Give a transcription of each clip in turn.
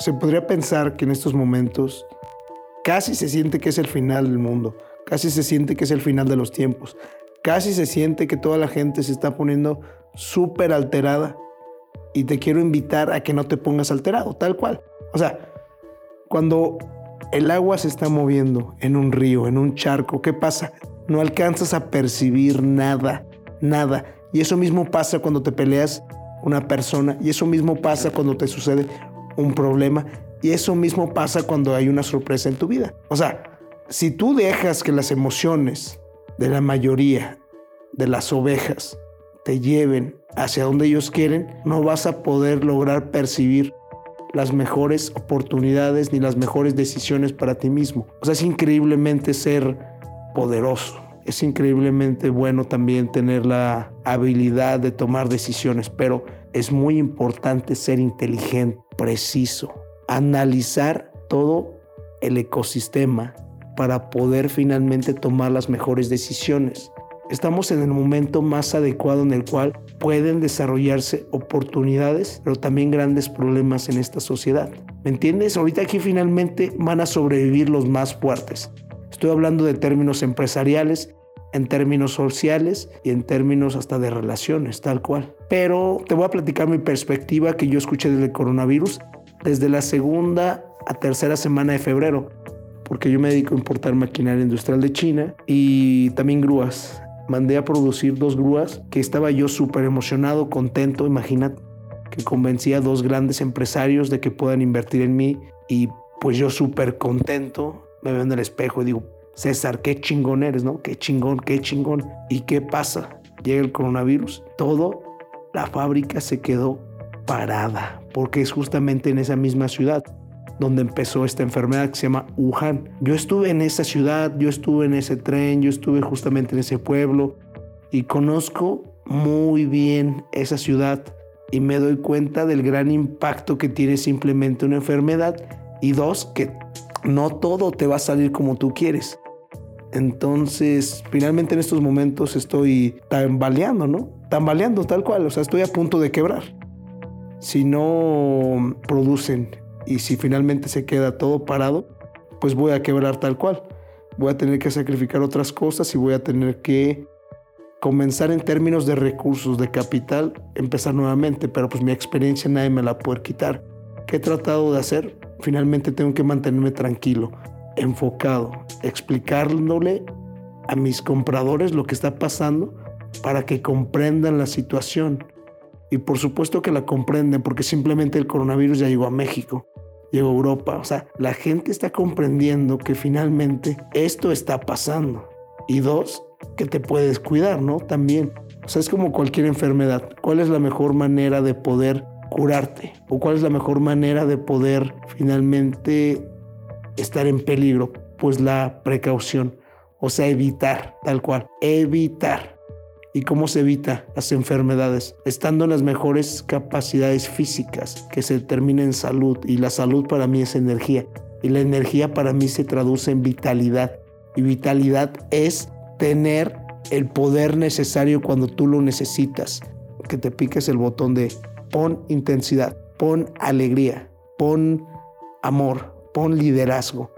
se podría pensar que en estos momentos casi se siente que es el final del mundo, casi se siente que es el final de los tiempos, casi se siente que toda la gente se está poniendo súper alterada y te quiero invitar a que no te pongas alterado, tal cual. O sea, cuando el agua se está moviendo en un río, en un charco, ¿qué pasa? No alcanzas a percibir nada, nada. Y eso mismo pasa cuando te peleas una persona, y eso mismo pasa cuando te sucede un problema, y eso mismo pasa cuando hay una sorpresa en tu vida. O sea, si tú dejas que las emociones de la mayoría de las ovejas te lleven hacia donde ellos quieren, no vas a poder lograr percibir las mejores oportunidades ni las mejores decisiones para ti mismo. O sea, es increíblemente ser poderoso. Es increíblemente bueno también tener la habilidad de tomar decisiones, pero es muy importante ser inteligente, preciso, analizar todo el ecosistema para poder finalmente tomar las mejores decisiones. Estamos en el momento más adecuado en el cual pueden desarrollarse oportunidades, pero también grandes problemas en esta sociedad. ¿Me entiendes? Ahorita aquí finalmente van a sobrevivir los más fuertes. Estoy hablando de términos empresariales, en términos sociales y en términos hasta de relaciones, tal cual. Pero te voy a platicar mi perspectiva que yo escuché del coronavirus desde la segunda a tercera semana de febrero, porque yo me dedico a importar maquinaria industrial de China y también grúas mandé a producir dos grúas que estaba yo súper emocionado, contento, imagínate, que convencía a dos grandes empresarios de que puedan invertir en mí y pues yo súper contento, me veo en el espejo y digo, César, qué chingón eres, ¿no? Qué chingón, qué chingón. ¿Y qué pasa? Llega el coronavirus, todo, la fábrica se quedó parada, porque es justamente en esa misma ciudad donde empezó esta enfermedad que se llama Wuhan. Yo estuve en esa ciudad, yo estuve en ese tren, yo estuve justamente en ese pueblo y conozco muy bien esa ciudad y me doy cuenta del gran impacto que tiene simplemente una enfermedad y dos, que no todo te va a salir como tú quieres. Entonces, finalmente en estos momentos estoy tambaleando, ¿no? Tambaleando tal cual, o sea, estoy a punto de quebrar. Si no producen y si finalmente se queda todo parado, pues voy a quebrar tal cual. Voy a tener que sacrificar otras cosas y voy a tener que comenzar en términos de recursos, de capital, empezar nuevamente, pero pues mi experiencia nadie me la puede quitar. ¿Qué he tratado de hacer? Finalmente tengo que mantenerme tranquilo, enfocado, explicándole a mis compradores lo que está pasando para que comprendan la situación y por supuesto que la comprenden porque simplemente el coronavirus ya llegó a México, llegó a Europa. O sea, la gente está comprendiendo que finalmente esto está pasando. Y dos, que te puedes cuidar, ¿no? También. O sea, es como cualquier enfermedad. ¿Cuál es la mejor manera de poder curarte? ¿O cuál es la mejor manera de poder finalmente estar en peligro? Pues la precaución. O sea, evitar, tal cual. Evitar y cómo se evita las enfermedades, estando en las mejores capacidades físicas que se determina en salud y la salud para mí es energía y la energía para mí se traduce en vitalidad y vitalidad es tener el poder necesario cuando tú lo necesitas, que te piques el botón de pon intensidad, pon alegría, pon amor, pon liderazgo,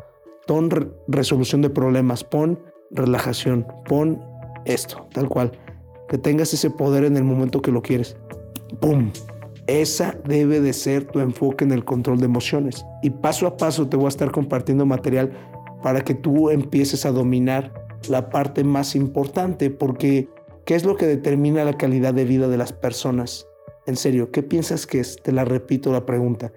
pon resolución de problemas, pon relajación, pon esto, tal cual que tengas ese poder en el momento que lo quieres. ¡Pum! Esa debe de ser tu enfoque en el control de emociones. Y paso a paso te voy a estar compartiendo material para que tú empieces a dominar la parte más importante, porque ¿qué es lo que determina la calidad de vida de las personas? En serio, ¿qué piensas que es? Te la repito la pregunta.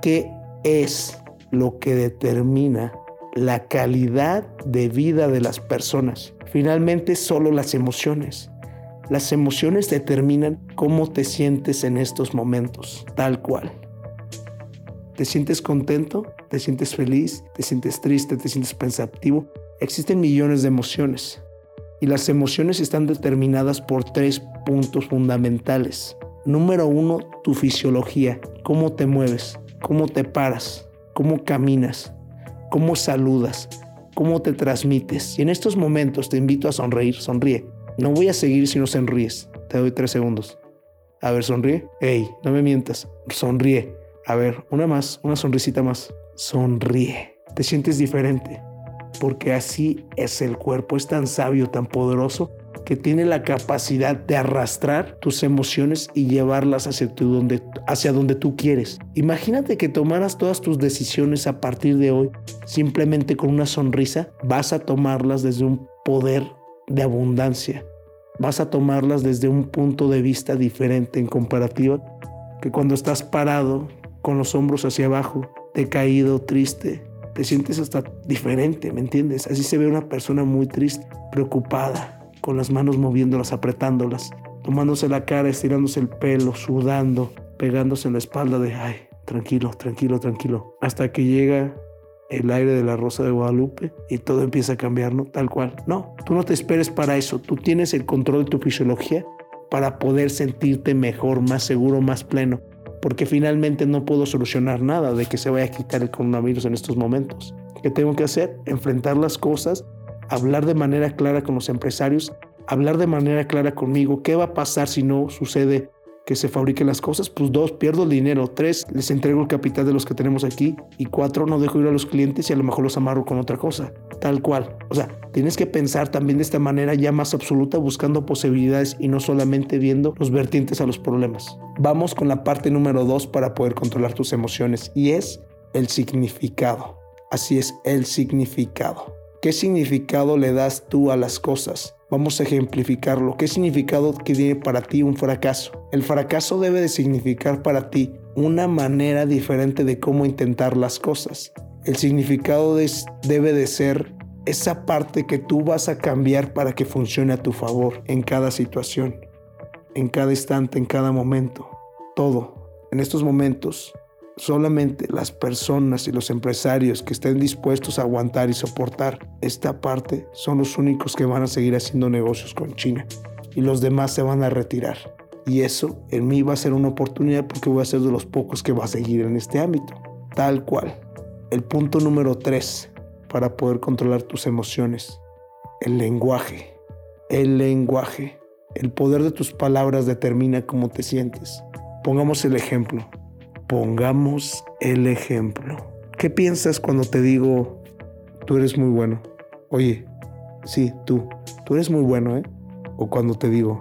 ¿Qué es lo que determina la calidad de vida de las personas? Finalmente, solo las emociones. Las emociones determinan cómo te sientes en estos momentos, tal cual. ¿Te sientes contento? ¿Te sientes feliz? ¿Te sientes triste? ¿Te sientes pensativo? Existen millones de emociones y las emociones están determinadas por tres puntos fundamentales. Número uno, tu fisiología, cómo te mueves, cómo te paras, cómo caminas, cómo saludas, cómo te transmites. Y en estos momentos te invito a sonreír, sonríe. No voy a seguir si no sonríes. Te doy tres segundos. A ver, sonríe. Ey, no me mientas. Sonríe. A ver, una más, una sonrisita más. Sonríe. Te sientes diferente. Porque así es el cuerpo. Es tan sabio, tan poderoso que tiene la capacidad de arrastrar tus emociones y llevarlas hacia, donde, hacia donde tú quieres. Imagínate que tomaras todas tus decisiones a partir de hoy simplemente con una sonrisa. Vas a tomarlas desde un poder de abundancia. Vas a tomarlas desde un punto de vista diferente en comparativa que cuando estás parado con los hombros hacia abajo, decaído, triste, te sientes hasta diferente, ¿me entiendes? Así se ve una persona muy triste, preocupada, con las manos moviéndolas, apretándolas, tomándose la cara, estirándose el pelo, sudando, pegándose en la espalda de, ay, tranquilo, tranquilo, tranquilo, hasta que llega el aire de la Rosa de Guadalupe y todo empieza a cambiar, ¿no? Tal cual. No, tú no te esperes para eso, tú tienes el control de tu fisiología para poder sentirte mejor, más seguro, más pleno, porque finalmente no puedo solucionar nada de que se vaya a quitar el coronavirus en estos momentos. ¿Qué tengo que hacer? Enfrentar las cosas hablar de manera clara con los empresarios, hablar de manera clara conmigo, qué va a pasar si no sucede que se fabriquen las cosas, pues dos, pierdo el dinero, tres, les entrego el capital de los que tenemos aquí y cuatro, no dejo ir a los clientes y a lo mejor los amarro con otra cosa, tal cual. O sea, tienes que pensar también de esta manera ya más absoluta, buscando posibilidades y no solamente viendo los vertientes a los problemas. Vamos con la parte número dos para poder controlar tus emociones y es el significado. Así es, el significado. ¿Qué significado le das tú a las cosas? Vamos a ejemplificarlo. ¿Qué significado tiene para ti un fracaso? El fracaso debe de significar para ti una manera diferente de cómo intentar las cosas. El significado debe de ser esa parte que tú vas a cambiar para que funcione a tu favor en cada situación, en cada instante, en cada momento. Todo. En estos momentos Solamente las personas y los empresarios que estén dispuestos a aguantar y soportar esta parte son los únicos que van a seguir haciendo negocios con China y los demás se van a retirar. Y eso en mí va a ser una oportunidad porque voy a ser de los pocos que va a seguir en este ámbito. Tal cual. El punto número tres para poder controlar tus emociones. El lenguaje. El lenguaje. El poder de tus palabras determina cómo te sientes. Pongamos el ejemplo. Pongamos el ejemplo. ¿Qué piensas cuando te digo, tú eres muy bueno? Oye, sí, tú, tú eres muy bueno, ¿eh? O cuando te digo,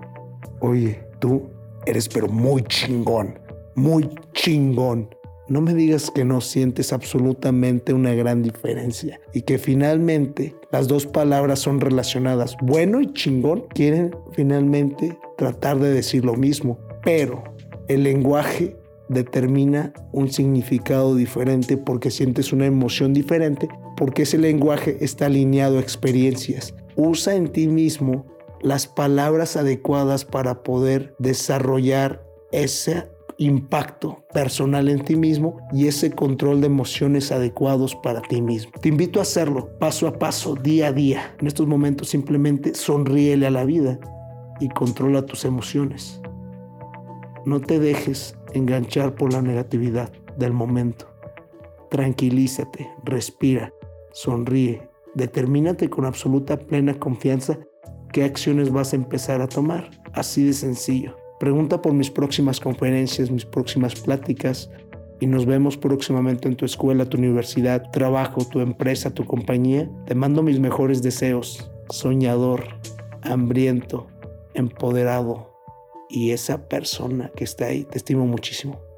oye, tú eres pero muy chingón, muy chingón. No me digas que no sientes absolutamente una gran diferencia y que finalmente las dos palabras son relacionadas. Bueno y chingón quieren finalmente tratar de decir lo mismo, pero el lenguaje determina un significado diferente porque sientes una emoción diferente, porque ese lenguaje está alineado a experiencias. Usa en ti mismo las palabras adecuadas para poder desarrollar ese impacto personal en ti mismo y ese control de emociones adecuados para ti mismo. Te invito a hacerlo paso a paso, día a día. En estos momentos simplemente sonríele a la vida y controla tus emociones. No te dejes enganchar por la negatividad del momento. Tranquilízate, respira, sonríe, determínate con absoluta plena confianza qué acciones vas a empezar a tomar. Así de sencillo. Pregunta por mis próximas conferencias, mis próximas pláticas y nos vemos próximamente en tu escuela, tu universidad, trabajo, tu empresa, tu compañía. Te mando mis mejores deseos. Soñador, hambriento, empoderado, y esa persona que está ahí, te estimo muchísimo.